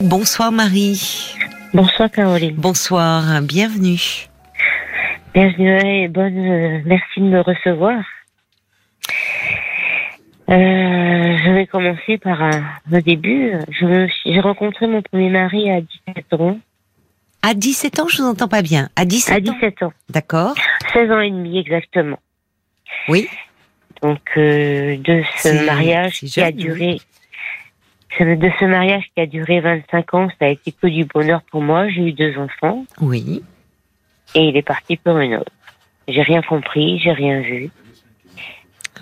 Bonsoir Marie. Bonsoir Caroline. Bonsoir, bienvenue. Bienvenue et bonne. euh, merci de me recevoir. Euh, je vais commencer par un, le début. J'ai rencontré mon premier mari à 17 ans. À 17 ans, je vous entends pas bien. À 17 À ans 17 ans. D'accord. 16 ans et demi exactement. Oui. Donc euh, de ce mariage qui a duré de ce mariage qui a duré 25 ans, ça a été que du bonheur pour moi. J'ai eu deux enfants Oui. et il est parti pour une autre. J'ai rien compris, j'ai rien vu.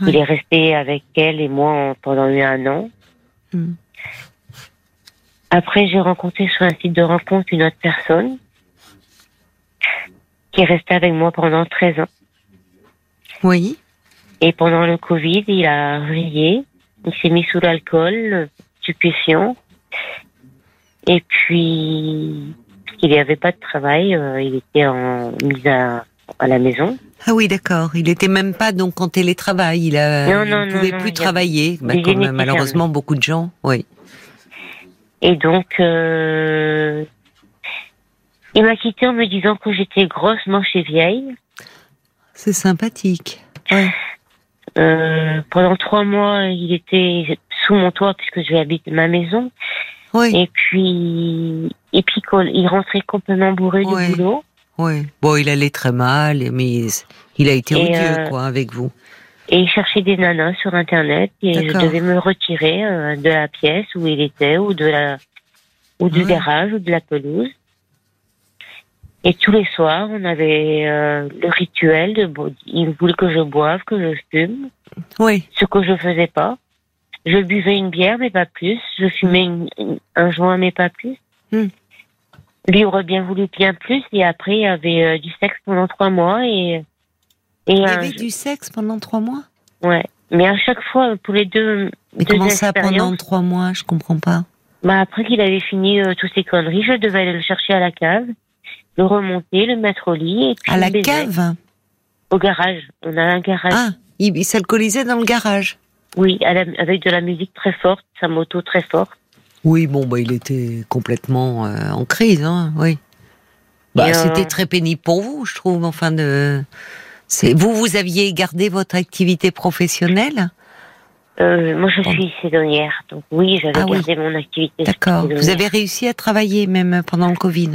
Oui. Il est resté avec elle et moi en- pendant un an. Hmm. Après, j'ai rencontré sur un site de rencontre une autre personne qui est restée avec moi pendant 13 ans. Oui. Et pendant le Covid, il a vrillé. Il s'est mis sous l'alcool, Et puis, il n'y avait pas de travail. euh, il était en mise à, à la maison. Ah oui, d'accord. Il était même pas donc en télétravail. Il a, Non, il non, ne pouvait non, plus travailler, bah, comme généticiens, malheureusement beaucoup de gens. Oui. Et donc, euh, il m'a quitté en me disant que j'étais grosse, moche et vieille. C'est sympathique. Ouais. Euh, pendant trois mois, il était sous mon toit puisque je vais habiter ma maison. Oui. Et puis, et puis quand il rentrait complètement bourré du boulot. Oui. Bon, il allait très mal, mais il a été Et, odieux, euh, quoi, avec vous. Et il cherchait des nanas sur Internet et je devais me retirer euh, de la pièce où il était ou de la ou du garage ou de la pelouse. Et tous les soirs, on avait euh, le rituel de il voulait que je boive, que je fume, Oui. ce que je faisais pas. Je buvais une bière mais pas plus, je fumais une- une- un joint mais pas plus. Hmm. Lui aurait bien voulu bien plus et après il y avait euh, du sexe pendant trois mois et et Il y avait du sexe pendant trois mois? Ouais. Mais à chaque fois, pour les deux, Mais deux comment ça pendant trois mois? Je comprends pas. bah après qu'il avait fini euh, toutes ses conneries, je devais aller le chercher à la cave, le remonter, le mettre au lit et puis À la cave Au garage. On a un garage. Ah, il, s'alcoolisait dans le garage. Oui, la- avec de la musique très forte, sa moto très forte. Oui, bon, bah, il était complètement euh, en crise, hein, oui. Bah, euh, c'était très pénible pour vous, je trouve. Enfin, de, vous, vous aviez gardé votre activité professionnelle, Euh, moi, je suis saisonnière, donc oui, j'avais Ah oui. gardé mon activité. d'accord. Vous avez réussi à travailler même pendant le Covid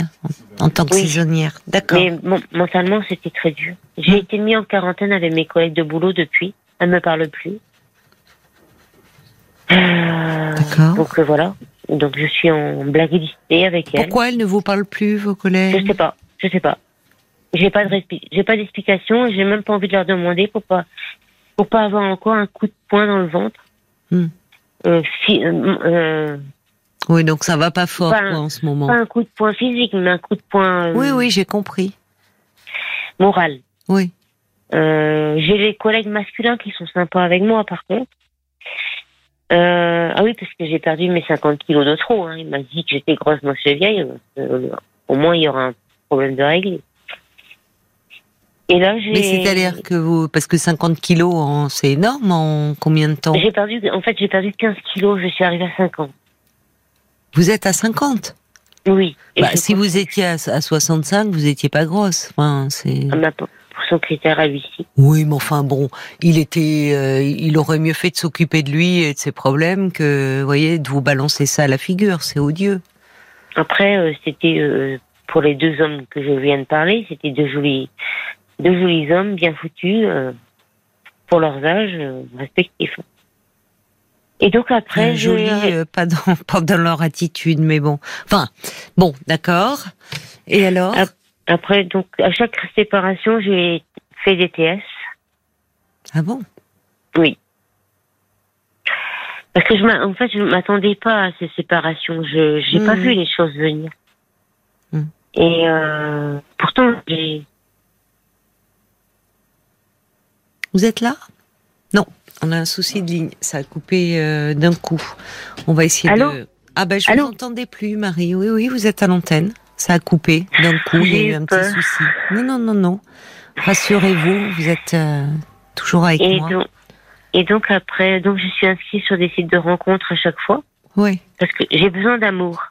en, en tant que Oui. saisonnière, d'accord. Mais mentalement, c'était très dur. J'ai Hmm. été mis en quarantaine avec mes collègues de boulot depuis. Elle me parle plus. Euh, D'accord. donc euh, voilà. Donc je suis en blacklistée avec elle. Pourquoi elle ne vous parle plus, vos Je collègues sais pas. Je sais pas. J'ai pas de j'ai pas d'explication. et J'ai même pas envie de leur demander pour pas pour pas avoir encore un coup de poing dans le ventre. Hmm. Euh, euh, euh, Oui, donc ça va pas fort Pas- quoi, en ce moment. pas un coup de poing physique, mais un coup de poing euh, Oui, oui, j'ai compris. moral. Oui. J'ai les collègues masculins qui sont sympas avec moi, par contre. Ah oui, parce que j'ai perdu mes 50 kilos de trop. Hein. Il m'a dit que j'étais grosse, moche et vieille. Euh, au moins, il y aura un problème de règle. Et là, j'ai. Mais c'est-à-dire que vous, parce que 50 kilos, en- c'est énorme en combien de temps? J'ai perdu, en fait, j'ai perdu 15 kilos. Je suis arrivée à 50. Vous êtes à 50 Oui. Bah, si vous étiez à, à 65, vous étiez pas grosse. Enfin, c'est. ma- pour son critère à lui Oui, mais enfin bon, il était, euh, il aurait mieux fait de s'occuper de lui et de ses problèmes que, vous voyez, de vous balancer ça à la figure. C'est odieux. Après, euh, c'était euh, pour les deux hommes que je viens de parler, c'était deux jolis, deux jolis hommes bien foutus euh, pour leurs âges euh, respectifs. Et donc après, Euh, je, joli, euh, pas dans, pas dans leur attitude, mais bon. Enfin, bon, d'accord. Et alors après donc à chaque séparation, j'ai fait des TS. Ah bon? Oui. Parce que je en fait, je m'attendais pas à ces séparations. Je j'ai pas Mhm. vu les choses venir. Mhm. Et euh, pourtant, j'ai Vous êtes là? Non, on a un souci de ligne. Ça a coupé euh, d'un coup. On va essayer Allô? de. Ah ben je Allô? vous entendais plus, Marie. Oui, oui, vous êtes à l'antenne. Ça a coupé d'un coup. Il y a eu un petit souci. Non, non, non, non. Rassurez-vous, vous êtes euh, toujours avec et moi. donc et donc après, donc je suis inscrite sur des sites de rencontres à chaque fois Oui. parce que j'ai besoin d'amour.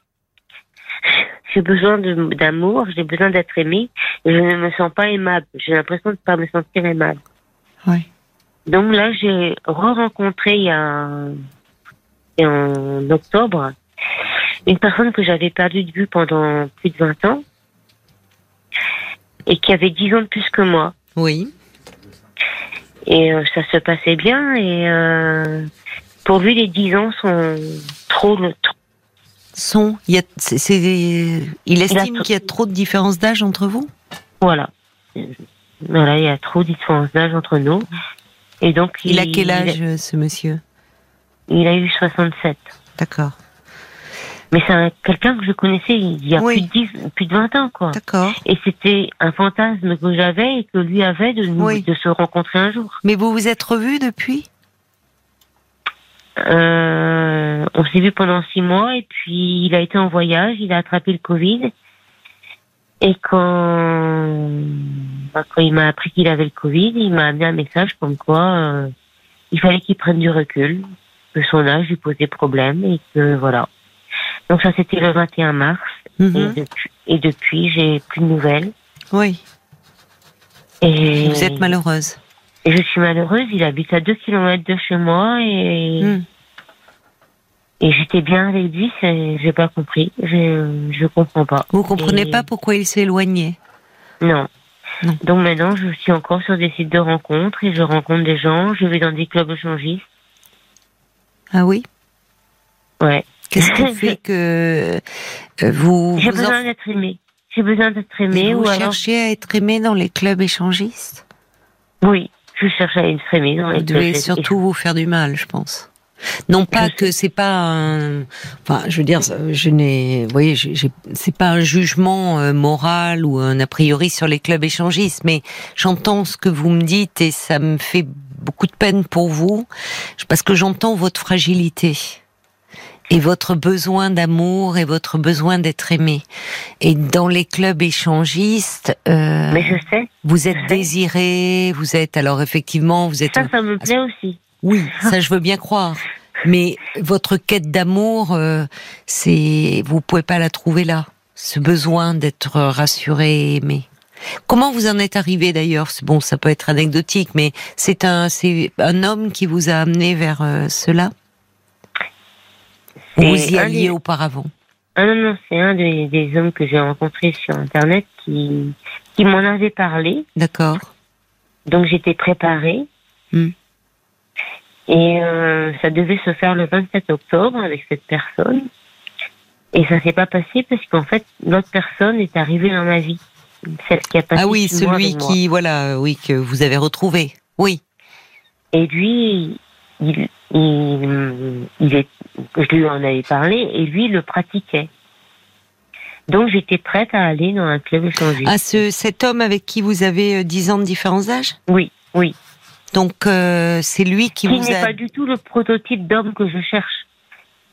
j'ai besoin d'amour, j'ai besoin d'être aimée, et je ne me sens pas aimable. J'ai l'impression de ne pas me sentir aimable. Ouais. Donc là, j'ai re-rencontré il y a en octobre une personne que j'avais perdue de vue pendant plus de 20 ans et qui avait 10 ans de plus que moi. Oui. Et euh, ça se passait bien et euh, pour lui, les 10 ans sont trop, trop Son, il, y a, il estime qu'il y a trop de différence d'âge entre vous? Voilà. Voilà, il y a trop de différence d'âge entre nous. Et donc, Il a quel âge, euh, ce monsieur? Il a eu 67. D'accord. Mais c'est un- quelqu'un que je connaissais il y a Oui. plus, de 10, plus de 20 ans, quoi. D'accord. Et c'était un fantasme que j'avais et que lui avait de, nous, Oui. de se rencontrer un jour. Mais vous vous êtes revus depuis? Euh, on s'est vu pendant six mois et puis il a été en voyage, il a attrapé le Covid. Et quand, bah, quand il m'a appris qu'il avait le Covid, il m'a amené un message comme quoi euh, il fallait qu'il prenne du recul, que son âge lui posait problème et que voilà. Donc ça c'était le 21 mars Mhm. et depuis, et depuis j'ai plus de nouvelles. Oui. Et Vous êtes malheureuse. Et je suis malheureuse, il habite à deux kilomètres de chez moi et, Hmm. Et j'étais bien avec lui, c'est- j'ai pas compris, je, je comprends pas. Vous comprenez Et- pas pourquoi il s'est éloigné? Non. Non. Donc maintenant, je suis encore sur des sites de rencontres et je rencontre des gens, je vais dans des clubs échangistes. Ah oui? Ouais. Qu'est-ce qui fait que euh, vous, J'ai vous, besoin en- d'être aimée. J'ai besoin d'être aimée vous ou alors. cherchez à être aimé dans les clubs échangistes? Oui, je cherche à être aimée dans les Vous devez clubs surtout vous faire du mal, je pense. Non pas que c'est pas un, enfin, je veux dire, je n'ai, vous voyez, c'est pas un jugement euh, moral ou un a priori sur les clubs échangistes, mais j'entends ce que vous me dites et ça me fait beaucoup de peine pour vous, parce que j'entends votre fragilité et votre besoin d'amour et votre besoin d'être aimé. Et dans les clubs échangistes, euh, Mais je sais, vous êtes désiré, vous êtes alors effectivement, vous êtes ça, ça me plaît aussi. Oui, ça je veux bien croire. Mais votre quête d'amour, euh, c'est vous pouvez pas la trouver là. Ce besoin d'être rassuré, et aimé. Comment vous en êtes arrivé d'ailleurs? Bon, ça peut être anecdotique, mais c'est un c'est un homme qui vous a amené vers euh, cela? Vous y alliez des- auparavant? Ah non, non, c'est un des, des hommes que j'ai rencontré sur Internet qui, qui m'en avait parlé. D'accord. Donc j'étais préparée. Hmm. Et euh, ça devait se faire le 27 octobre avec cette personne. Et ça s'est pas passé parce qu'en fait, l'autre personne est arrivée dans ma vie. Celle qui a passé Ah oui, celui qui voilà, oui que vous avez retrouvé. Oui. Et lui, il, il, il est, je lui en avais parlé et lui il le pratiquait. Donc j'étais prête à aller dans un club échangé. Ah ce cet homme avec qui vous avez euh, 10 ans de différence d'âge Oui, oui. Donc euh, c'est lui qui, Qui vous n'est a pas du tout le prototype d'homme que je cherche.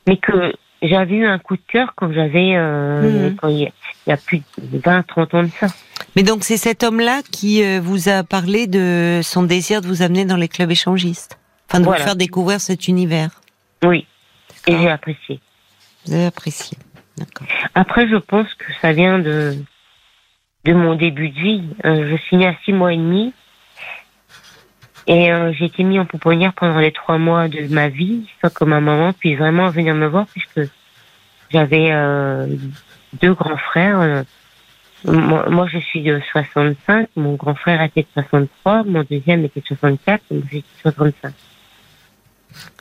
Mais que j'avais eu un coup de cœur quand j'avais, euh, quand il y, a, il y a plus de 20, 30 ans de ça. Mais donc c'est cet homme-là qui euh, vous a parlé de son désir de vous amener dans les clubs échangistes, enfin de Voilà. vous faire découvrir cet univers. Oui. Et j'ai apprécié. Vous avez apprécié. D'accord. Après, je pense que ça vient de, de mon début de vie. Euh, je suis née à six mois et demi. Et euh, j'ai été mis en pouponnière pendant les trois mois de ma vie, sans que ma maman puisse vraiment venir me voir, puisque j'avais euh, deux grands frères. euh, moi, moi, je suis de 65, mon grand frère était de 63, mon deuxième était de 64, donc j'étais de 65.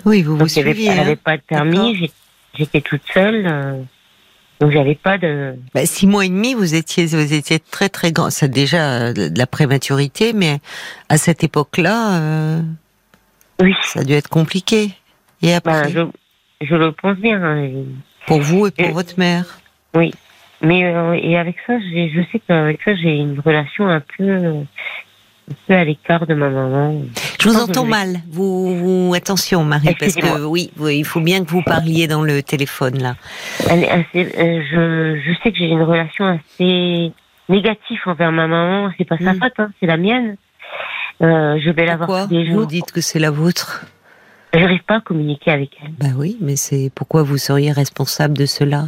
Oui, vous vous Donc, j'avais- suiviez. elle n'avait Hein pas de permis, j'étais toute seule, euh, donc j'avais pas de... Bah, six mois et demi, vous étiez, vous étiez très très grand. C'est déjà euh, de la prématurité, mais à cette époque-là, euh, Oui. ça a dû être compliqué. Et après, Ben, je, je le pense bien. hein. pour vous et pour et- votre mère. Oui. Mais euh, et avec ça, je sais qu'avec ça, j'ai une relation un peu, un peu à l'écart de ma maman. Je vous entends mal. Vous, vous- attention, Marie, parce que oui, oui, il faut bien que vous parliez dans le téléphone là. Assez- euh, je, je sais que j'ai une relation assez négative envers ma maman. C'est pas sa Mm. faute, hein, c'est la mienne. Euh, je vais la voir tous les vous jours. dites que c'est la vôtre? J'arrive pas à communiquer avec elle. Bah oui, mais c'est pourquoi vous seriez responsable de cela?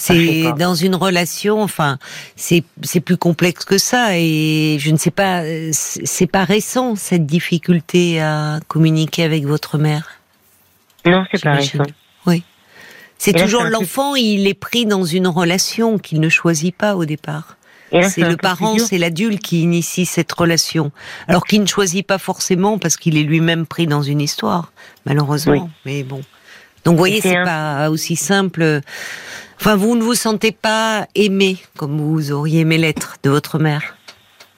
C'est dans une relation, enfin, c'est plus complexe que ça et je ne sais pas, c'est pas récent cette difficulté à communiquer avec votre mère. Non, c'est pas récent. Oui. C'est toujours l'enfant, il est pris dans une relation qu'il ne choisit pas au départ. C'est le parent, c'est l'adulte qui initie cette relation. Alors qu'il ne choisit pas forcément parce qu'il est lui-même pris dans une histoire, malheureusement. Mais bon. Donc vous voyez, c'est pas aussi simple. Enfin, vous ne vous sentez pas aimé comme vous auriez aimé l'être de votre mère.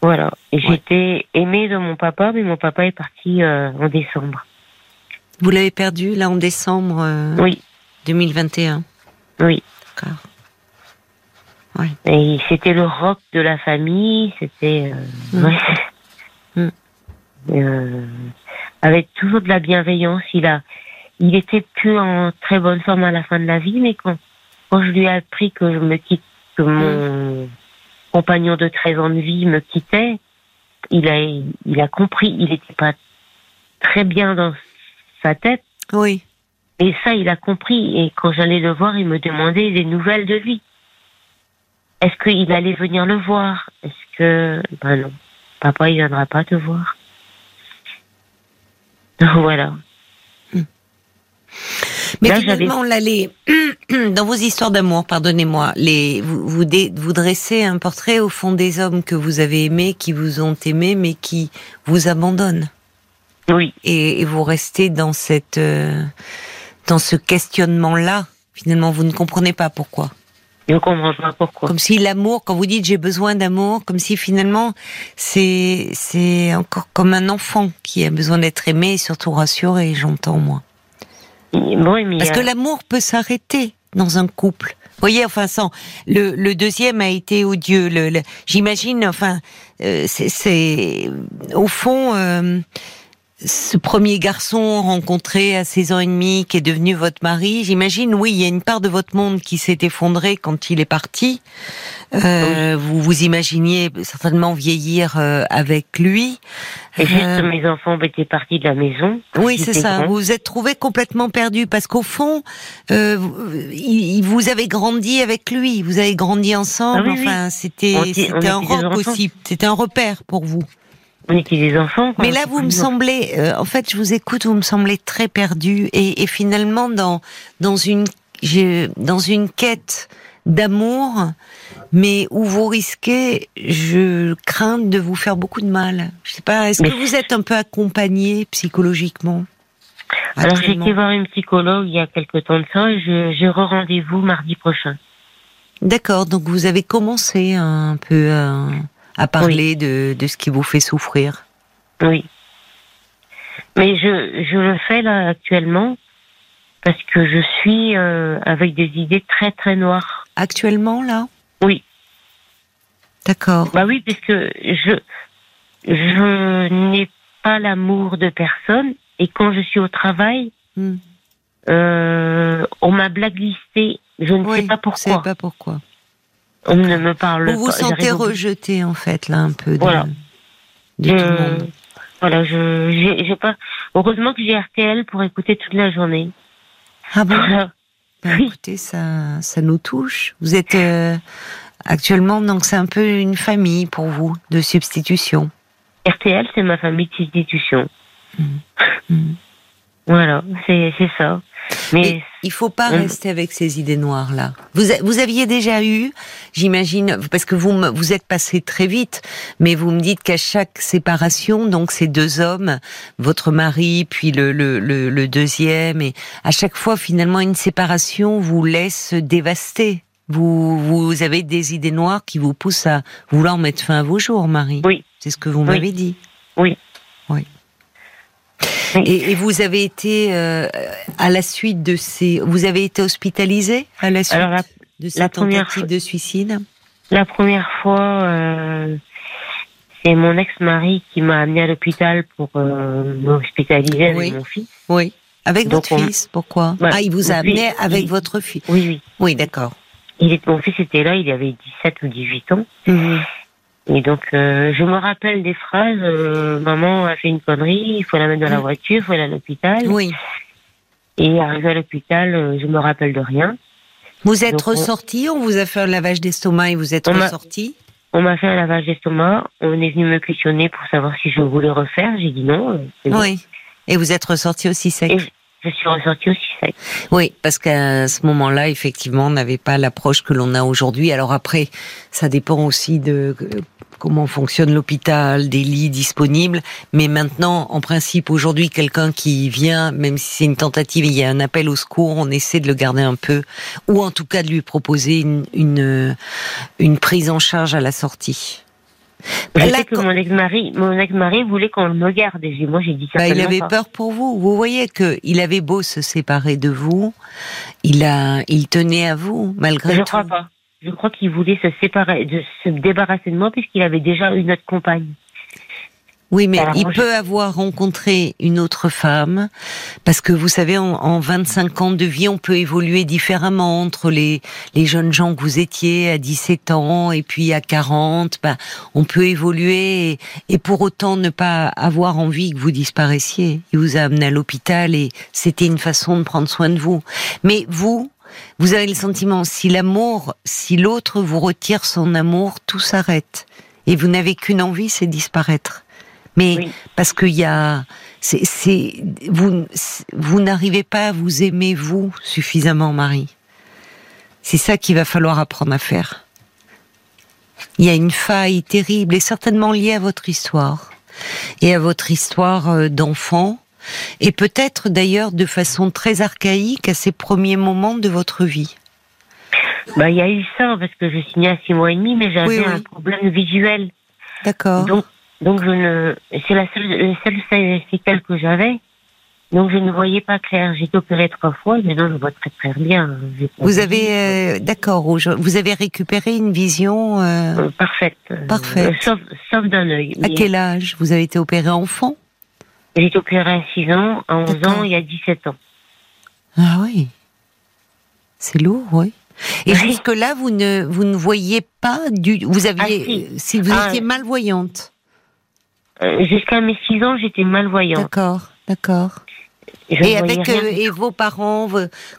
Voilà. Et j'étais aimée de mon papa, mais mon papa est parti euh, en décembre. Vous l'avez perdu là en décembre euh, Oui. 2021. Oui. D'accord. Et c'était le rock de la famille, c'était euh, mm. Mm. Euh, avec toujours de la bienveillance. Il a, il était plus en très bonne forme à la fin de la vie, mais quand, quand je lui ai appris que je me quitte, que mon compagnon de 13 ans de vie me quittait, il a, il a compris. Il n'était pas très bien dans sa tête. Oui. Et ça, il a compris. Et quand j'allais le voir, il me demandait des nouvelles de lui. Est-ce qu'il allait venir le voir? Est-ce que... Ben non, papa, il viendra pas te voir. voilà. Mais finalement, là, dans vos histoires d'amour, pardonnez-moi, les, vous, vous, vous, dressez un portrait au fond des hommes que vous avez aimés, qui vous ont aimé, mais qui vous abandonnent. Oui. Et, vous restez dans cette, euh, dans ce questionnement-là. Finalement, vous ne comprenez pas pourquoi. Je comprends pas pourquoi. Comme si l'amour, quand vous dites j'ai besoin d'amour, comme si finalement c'est c'est encore comme un enfant qui a besoin d'être aimé et surtout rassuré, j'entends moi. Parce que l'amour peut s'arrêter dans un couple. Vous voyez, enfin, sans le, le deuxième a été odieux. Le, J'imagine, enfin, euh, c'est au fond. Euh, ce premier garçon rencontré à 16 ans et demi, qui est devenu votre mari, j'imagine, oui, il y a une part de votre monde qui s'est effondrée quand il est parti. Euh, vous vous imaginiez certainement vieillir euh, avec lui. Et juste euh, mes enfants étaient partis de la maison. Oui, c'est ça. Vous vous êtes trouvé complètement perdu parce qu'au fond, euh, vous avez grandi avec lui, vous avez grandi ensemble. Ah enfin, c'était c'était un aussi, c'était un repère pour vous. Des enfants. Mais là, vous me semblez, euh, en fait, je vous écoute, vous me semblez très perdu et, et finalement dans dans une dans une quête d'amour, mais où vous risquez, je crains de vous faire beaucoup de mal. Je sais pas, est-ce que vous êtes un peu accompagné psychologiquement Alors j'ai été voir une psychologue il y a quelque temps de ça. Je, je rendez-vous mardi prochain. D'accord, donc vous avez commencé un peu à parler de, de ce qui vous fait souffrir. Oui. Mais je, je le fais là actuellement parce que je suis euh, avec des idées très très noires. Actuellement là? Oui. D'accord. Bah oui, parce que je je n'ai pas l'amour de personne et quand je suis au travail, hmm. euh, on m'a blacklisté. Je ne sais pas pourquoi. Je sais pas pourquoi. On ne me parle vous pas. Vous vous sentez rejeté en fait là un peu. De, voilà. Voilà, je j'ai pas. Heureusement que j'ai RTL pour écouter toute la journée. Ah bon. Bah, écoutez, ça, ça nous touche. Vous êtes euh, actuellement donc c'est un peu une famille pour vous de substitution. RTL, c'est ma famille de substitution. Mmh. Mmh. Voilà, c'est ça. Mais, il faut pas rester avec ces idées noires là. Vous, vous aviez déjà eu, j'imagine, parce que vous vous êtes passé très vite, mais vous me dites qu'à chaque séparation, donc ces deux hommes, votre mari puis le, le, le, deuxième, et à chaque fois finalement une séparation vous laisse dévaster. Vous, vous avez des idées noires qui vous poussent à vouloir mettre fin à vos jours, Marie. Oui. C'est ce que vous m'avez dit. Oui. Et, vous avez été à la suite de ces, vous avez été hospitalisé à la suite de cette tentative de suicide? La première fois, euh, c'est mon ex-mari qui m'a amené à l'hôpital pour euh, m'hospitaliser avec mon fils. Oui. Avec votre fils, pourquoi? Ah, il vous a amené avec votre fils. Oui, oui. Oui, d'accord. Il est, mon fils était là, il avait 17 ou 18 ans. Mhm. Et donc, euh, je me rappelle des phrases euh, Maman a fait une connerie, il faut la mettre dans la mm. voiture, il faut aller à l'hôpital. Oui. Et arrivé à l'hôpital, euh, je me rappelle de rien. Vous êtes Donc, ressorti, on vous a fait un lavage d'estomac et vous êtes ressorti On m'a fait un lavage d'estomac. On est venu me questionner pour savoir si je voulais refaire. J'ai dit non. euh, bon. Oui. Et vous êtes ressorti aussi sec Et je suis. Oui, parce qu'à ce moment-là, effectivement, on n'avait pas l'approche que l'on a aujourd'hui. Alors après, ça dépend aussi de euh, comment fonctionne l'hôpital, des lits disponibles. Mais maintenant, en principe, aujourd'hui, quelqu'un qui vient, même si c'est une tentative, il y a un appel au secours, on essaie de le garder un peu, ou en tout cas de lui proposer une, une, une prise en charge à la sortie. Je sais que mon ex-mari, mon ex-mari voulait qu'on me garde. Et moi, j'ai dit Bah, il avait pas. peur pour vous. Vous voyez que il avait beau se séparer de vous, il a, il tenait à vous malgré Je tout. crois pas. Je crois qu'il voulait se séparer, de se débarrasser de moi puisqu'il avait déjà une autre compagne. Oui, mais il peut avoir rencontré une autre femme, parce que vous savez, en, en 25 ans de vie, on peut évoluer différemment entre les, les jeunes gens que vous étiez à 17 ans et puis à 40. Ben, on peut évoluer et, et pour autant ne pas avoir envie que vous disparaissiez. Il vous a amené à l'hôpital et c'était une façon de prendre soin de vous. Mais vous, vous avez le sentiment, si l'amour, si l'autre vous retire son amour, tout s'arrête. Et vous n'avez qu'une envie, c'est disparaître. Mais Oui. parce qu'il y a, c'est, c'est, vous, vous n'arrivez pas à vous aimer vous suffisamment, Marie. C'est ça qu'il va falloir apprendre à faire. Il y a une faille terrible et certainement liée à votre histoire et à votre histoire euh, d'enfant et peut-être d'ailleurs de façon très archaïque à ces premiers moments de votre vie. Bah, il y a eu ça parce que je signais à six mois et demi, mais j'avais Oui, oui. un problème visuel. D'accord. Donc, donc je ne, c'est la seule, la seule séquelle que j'avais. Donc je ne voyais pas clair. J'ai été opérée trois fois, mais non, je vois très très bien. Vous avez, euh, d'accord, vous avez récupéré une vision. euh, Euh, parfaite. Euh, Parfaite. sauf, sauf d'un œil. à Mais quel âge Vous avez été opéré enfant? J'ai été opérée à 6 ans, à 11 D'accord. ans et à 17 ans. Ah oui. C'est lourd, oui. Et Oui. jusque-là, vous ne, vous ne voyez pas du. Vous aviez. Ah, si. euh, si vous Ah, étiez malvoyante. Euh, Jusqu'à mes 6 ans, j'étais malvoyante. D'accord, d'accord. Et avec euh, et vos parents,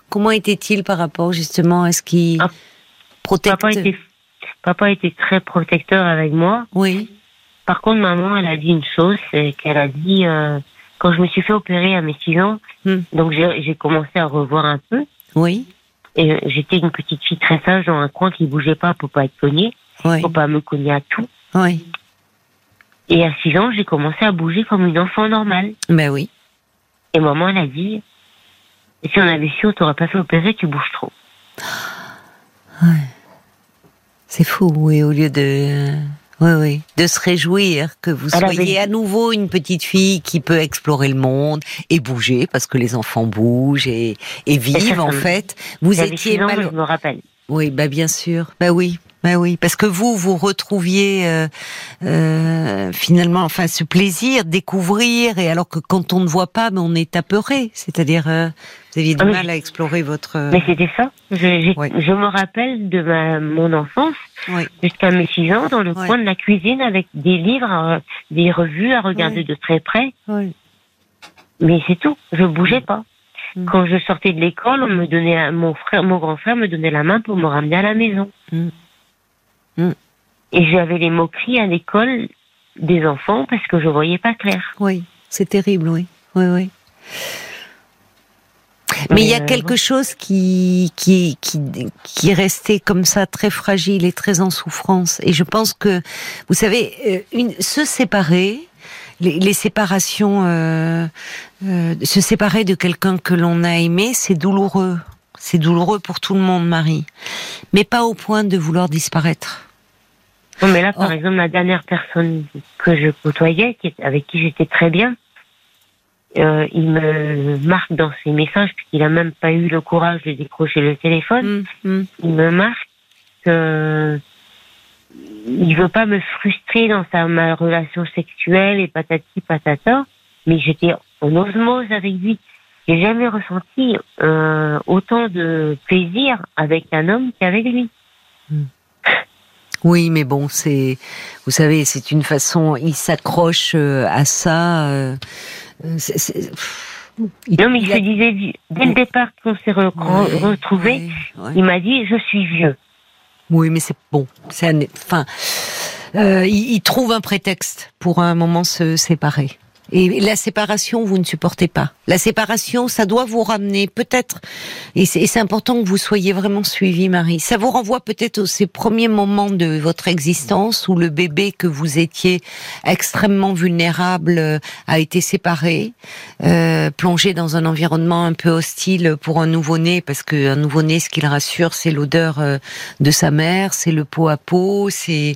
comment étaient-ils par rapport justement à ce qui Ah, protecte Papa était, papa était très protecteur avec moi. Oui, Par contre, maman, elle a dit une chose, c'est qu'elle a dit, euh, quand je me suis fait opérer à mes 6 ans, Hmm. donc j'ai commencé à revoir un peu, oui, et j'étais une petite fille très sage dans un coin qui bougeait pas pour pas être cognée, oui, pour pas me cogner à tout. oui. Et à 6 ans, j'ai commencé à bouger comme une enfant normale. Ben oui. Et maman, elle a dit, si on avait su, on t'aurait pas fait opérer, tu bouges trop. C'est fou, oui, au lieu de, oui, oui, de se réjouir que vous Elle soyez à nouveau une petite fille qui peut explorer le monde et bouger, parce que les enfants bougent et, et vivent, ça en fait. Vous étiez 6 ans, mal... je me rappelle. Oui, bah bien sûr. Bah oui, bah oui, parce que vous vous retrouviez euh, euh, finalement, enfin, ce plaisir, découvrir, et alors que quand on ne voit pas, ben, on est apeuré. C'est-à-dire, euh, vous aviez du Ah oui. mal à explorer votre. euh, Mais c'était ça. Je, je me rappelle de ma, mon enfance, Oui, jusqu'à mes 6 ans, dans le coin de la cuisine avec des livres, euh, des revues à regarder de très près. Mais c'est tout. Je bougeais pas. Mm. Quand je sortais de l'école, on me donnait, mon frère, mon grand frère me donnait la main pour me ramener à la maison. Mm. Mm. Et j'avais les moqueries à l'école des enfants parce que je voyais pas clair. oui, c'est terrible, oui, oui, oui. Mais il y a Euh, quelque chose qui, qui, qui, qui est resté comme ça très fragile et très en souffrance. Et je pense que, vous savez, euh, une, se séparer, les, les séparations, euh, euh, se séparer de quelqu'un que l'on a aimé, c'est douloureux. C'est douloureux pour tout le monde, Marie. Mais pas au point de vouloir disparaître. Non, mais là, par Oh. exemple, la dernière personne que je côtoyais, avec qui j'étais très bien, euh, il me marque dans ses messages, puisqu'il a même pas eu le courage de décrocher le téléphone, Hum, hum. il me marque que il veut pas me frustrer dans sa ma relation sexuelle et patati patata, mais j'étais en osmose avec lui. J'ai jamais ressenti euh, autant de plaisir avec un homme qu'avec lui. Oui, mais bon, c'est, vous savez, c'est une façon. Il s'accroche euh, à ça. euh, pff, non, mais il, se disait, dès le départ qu'on s'est retrouvés, il m'a dit, je suis vieux. Oui, mais c'est bon. C'est enfin, euh, il, il, trouve un prétexte pour un moment se séparer. Et la séparation, vous ne supportez pas. La séparation, ça doit vous ramener peut-être, et c'est important que vous soyez vraiment suivi, Marie. Ça vous renvoie peut-être aux ces premiers moments de votre existence où le bébé que vous étiez extrêmement vulnérable euh, a été séparé, euh, plongé dans un environnement un peu hostile pour un nouveau-né, parce qu'un nouveau-né, ce qu'il rassure, c'est l'odeur euh, de sa mère, c'est le pot à peau, c'est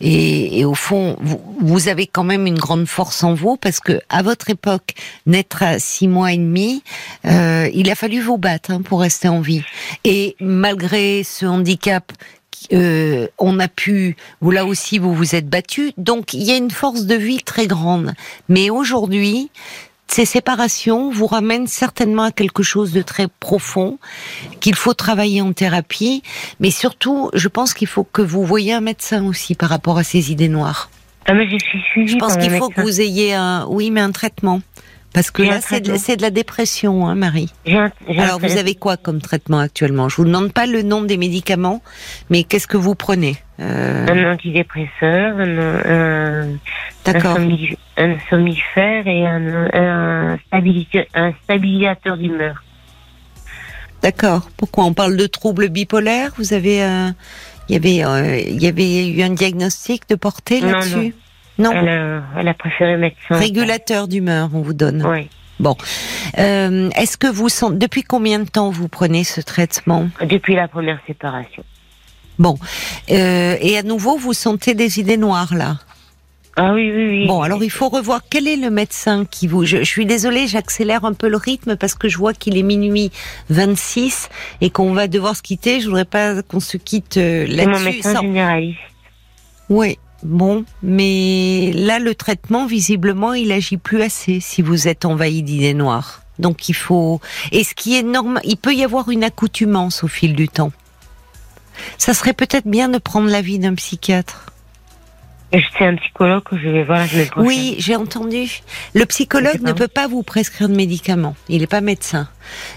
et, au fond, vous avez quand même une grande force en vous parce que à votre époque, naître à six mois et demi, euh, il a fallu vous battre hein, pour rester en vie. Et malgré ce handicap euh, on a pu, vous là aussi vous vous êtes battu, donc il y a une force de vie très grande. Mais aujourd'hui, ces séparations vous ramènent certainement à quelque chose de très profond qu'il faut travailler en thérapie, mais surtout, je pense qu'il faut que vous voyez un médecin aussi par rapport à ces idées noires. Ah, mais je suis suivie Je pense qu'il faut que vous ayez un, oui, mais un traitement. Parce que là, c'est de, la dépression, hein, Marie. Alors, vous avez quoi comme traitement actuellement? Je vous demande pas le nom des médicaments, mais qu'est-ce que vous prenez? Euh... Un antidépresseur, un, un, somnifère et un, un stabilisateur d'humeur. D'accord. Pourquoi? On parle de troubles bipolaires? Vous avez un, il y avait, euh, il y avait eu un diagnostic de portée là-dessus? non. Elle, a préféré médecin. Régulateur d'humeur, on vous donne. Oui. Bon. Euh, Est-ce que vous sentez, depuis combien de temps vous prenez ce traitement? Depuis la première séparation. Bon. Euh, et à nouveau, vous sentez des idées noires là? Ah oui, oui, oui. Bon, alors il faut revoir quel est le médecin qui vous. Je, suis désolée, j'accélère un peu le rythme parce que je vois qu'il est minuit 26 et qu'on va devoir se quitter. Je voudrais pas qu'on se quitte euh, là-dessus. mon médecin généraliste. Oui, bon, mais là le traitement visiblement il agit plus assez si vous êtes envahi d'idées noires. Donc il faut. Et ce qui est normal, il peut y avoir une accoutumance au fil du temps. Ça serait peut-être bien de prendre l'avis d'un psychiatre. C'est un psychologue que je vais voir la Oui, j'ai entendu. Le psychologue ne peut pas vous prescrire de médicaments. Il n'est pas médecin.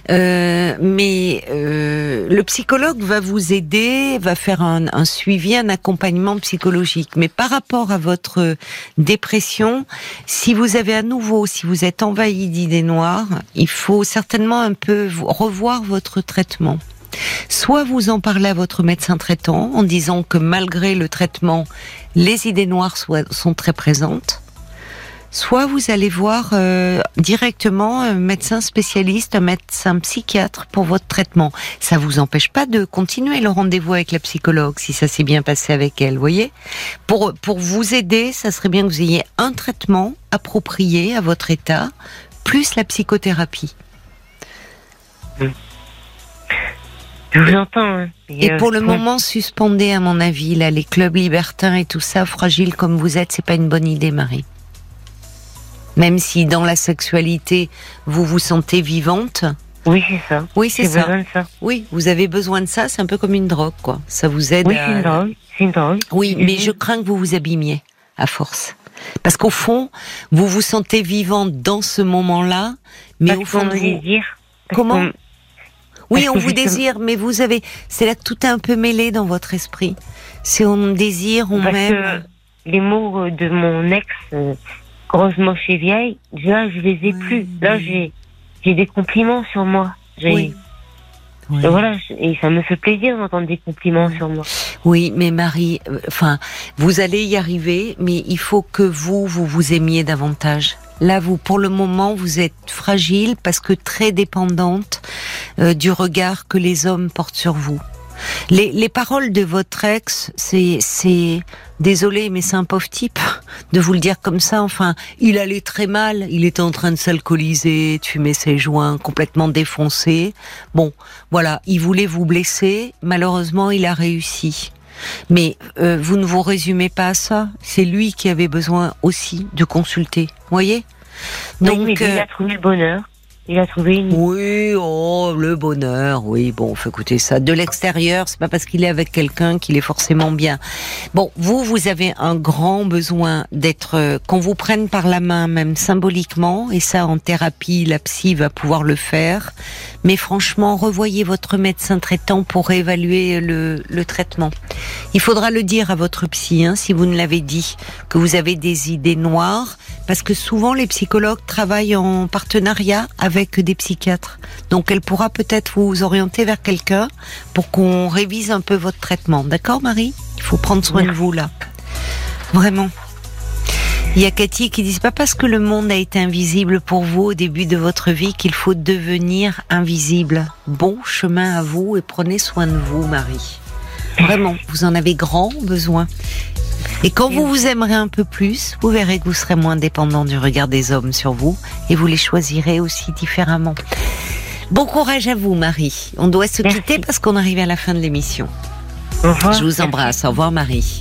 Euh, mais euh, le psychologue va vous aider, va faire un, un, suivi, un accompagnement psychologique. Mais par rapport à votre dépression, si vous avez à nouveau, si vous êtes envahi d'idées noires, il faut certainement un peu revoir votre traitement. Soit vous en parlez à votre médecin traitant en disant que malgré le traitement, les idées noires sont très présentes. Soit vous allez voir euh, directement un médecin spécialiste, un médecin psychiatre pour votre traitement. Ça vous empêche pas de continuer le rendez-vous avec la psychologue si ça s'est bien passé avec elle, voyez. Pour pour vous aider, ça serait bien que vous ayez un traitement approprié à votre état, plus la psychothérapie. Mmh. Je vous entends. Hein. Et, pour le moment, suspendez, à mon avis, là, les clubs libertins et tout ça, fragile comme vous êtes, c'est pas une bonne idée, Marie. Même si dans la sexualité, vous vous sentez vivante. Oui, c'est ça. Oui, c'est ça. ça. Oui, vous avez besoin de ça, c'est un peu comme une drogue, quoi. Ça vous aide oui, c'est une drogue. C'est une drogue. Oui, mais je crains que vous vous abîmiez, à force. Parce qu'au fond, vous vous sentez vivante dans ce moment-là, mais au fond de vous... Comment oui, on vous désire, mais vous avez, c'est là que tout est un peu mêlé dans votre esprit. C'est on désire, on m'aime. Les mots de mon ex, euh, grosse, moche et vieille, là, je les ai plus. Là, j'ai, j'ai des compliments sur moi. Oui. Et voilà, et ça me fait plaisir d'entendre des compliments sur moi. Oui, mais Marie, euh, enfin, vous allez y arriver, mais il faut que vous, vous vous aimiez davantage. Là, vous, pour le moment, vous êtes fragile parce que très dépendante euh, du regard que les hommes portent sur vous. Les, les paroles de votre ex, c'est, c'est, désolé, mais c'est un pauvre type de vous le dire comme ça. Enfin, il allait très mal. Il était en train de s'alcooliser, de fumer ses joints, complètement défoncé. Bon, voilà, il voulait vous blesser. Malheureusement, il a réussi. Mais euh, vous ne vous résumez pas à ça. C'est lui qui avait besoin aussi de consulter. Voyez? Donc, il a trouvé le bonheur. Il a trouvé une. Oui, oh, le bonheur, oui, bon, faut écouter ça. De l'extérieur, c'est pas parce qu'il est avec quelqu'un qu'il est forcément bien. Bon, vous, vous avez un grand besoin d'être, euh, qu'on vous prenne par la main, même symboliquement, et ça, en thérapie, la psy va pouvoir le faire. Mais franchement, revoyez votre médecin traitant pour évaluer le, le traitement. Il faudra le dire à votre psy, hein, si vous ne l'avez dit, que vous avez des idées noires, parce que souvent les psychologues travaillent en partenariat avec des psychiatres. Donc elle pourra peut-être vous orienter vers quelqu'un pour qu'on révise un peu votre traitement. D'accord Marie? Il faut prendre soin de vous là. Vraiment. Il y a Cathy qui dit pas parce que le monde a été invisible pour vous au début de votre vie qu'il faut devenir invisible. Bon chemin à vous et prenez soin de vous, Marie. Vraiment, vous en avez grand besoin. Et quand vous vous aimerez un peu plus, vous verrez que vous serez moins dépendant du regard des hommes sur vous et vous les choisirez aussi différemment. Bon courage à vous, Marie. On doit se Merci. quitter parce qu'on arrive à la fin de l'émission. Je vous embrasse. Au revoir, Marie.